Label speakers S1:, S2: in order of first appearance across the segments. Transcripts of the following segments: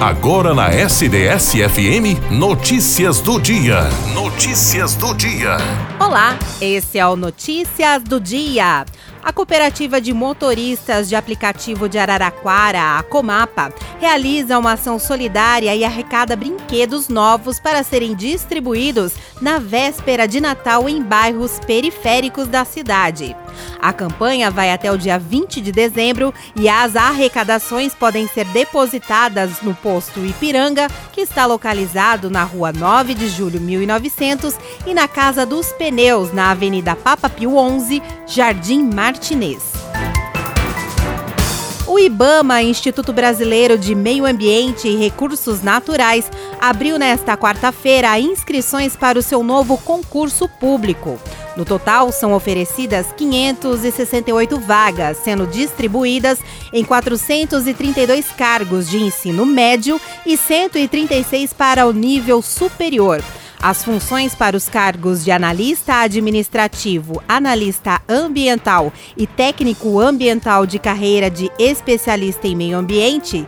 S1: Agora na SDS-FM, Notícias do Dia. Notícias do Dia.
S2: Olá, esse é o Notícias do Dia. A Cooperativa de Motoristas de Aplicativo de Araraquara, a Comapa, realiza uma ação solidária e arrecada brinquedos novos para serem distribuídos na véspera de Natal em bairros periféricos da cidade. A campanha vai até o dia 20 de dezembro e as arrecadações podem ser depositadas no posto Ipiranga, que está localizado na rua 9 de julho 1900 e na Casa dos Pneus, na Avenida Papa Pio 11, Jardim Martinez. O IBAMA, Instituto Brasileiro de Meio Ambiente e Recursos Naturais, abriu nesta quarta-feira inscrições para o seu novo concurso público. No total, são oferecidas 568 vagas, sendo distribuídas em 432 cargos de ensino médio e 136 para o nível superior. As funções para os cargos de analista administrativo, analista ambiental e técnico ambiental de carreira de especialista em meio ambiente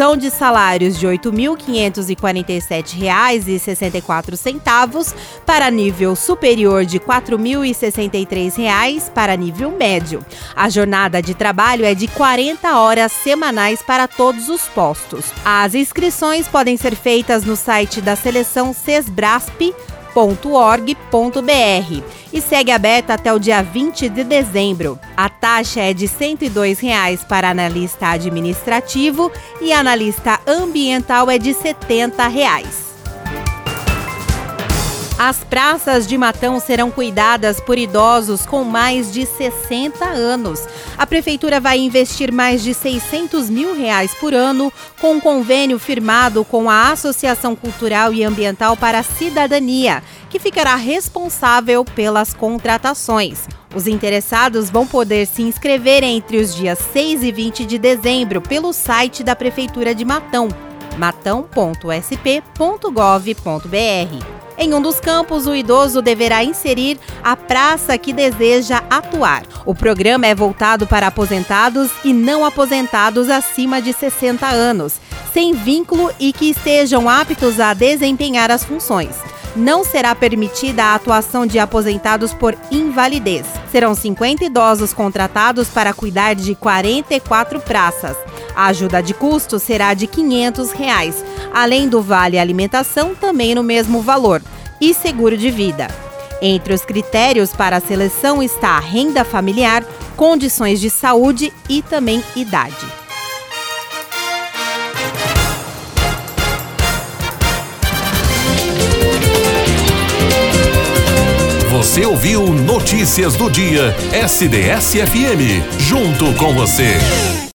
S2: são de salários de R$ 8.547,64 para nível superior de R$ 4.063 para nível médio. A jornada de trabalho é de 40 horas semanais para todos os postos. As inscrições podem ser feitas no site da seleção Sesbrasp www.org.br e segue aberta até o dia 20 de dezembro. A taxa é de R$ 102,00 para analista administrativo e analista ambiental é de R$ 70,00. As praças de Matão serão cuidadas por idosos com mais de 60 anos. A prefeitura vai investir mais de 600 mil reais por ano com um convênio firmado com a Associação Cultural e Ambiental para a Cidadania, que ficará responsável pelas contratações. Os interessados vão poder se inscrever entre os dias 6 e 20 de dezembro pelo site da Prefeitura de Matão, matão.sp.gov.br. Em um dos campos, o idoso deverá inserir a praça que deseja atuar. O programa é voltado para aposentados e não aposentados acima de 60 anos, sem vínculo e que estejam aptos a desempenhar as funções não será permitida a atuação de aposentados por invalidez. Serão 50 idosos contratados para cuidar de 44 praças. A ajuda de custo será de 500 reais, além do vale alimentação também no mesmo valor, e seguro de vida. Entre os critérios para a seleção está a renda familiar, condições de saúde e também idade.
S1: Você ouviu Notícias do Dia, SDS-FM, junto com você.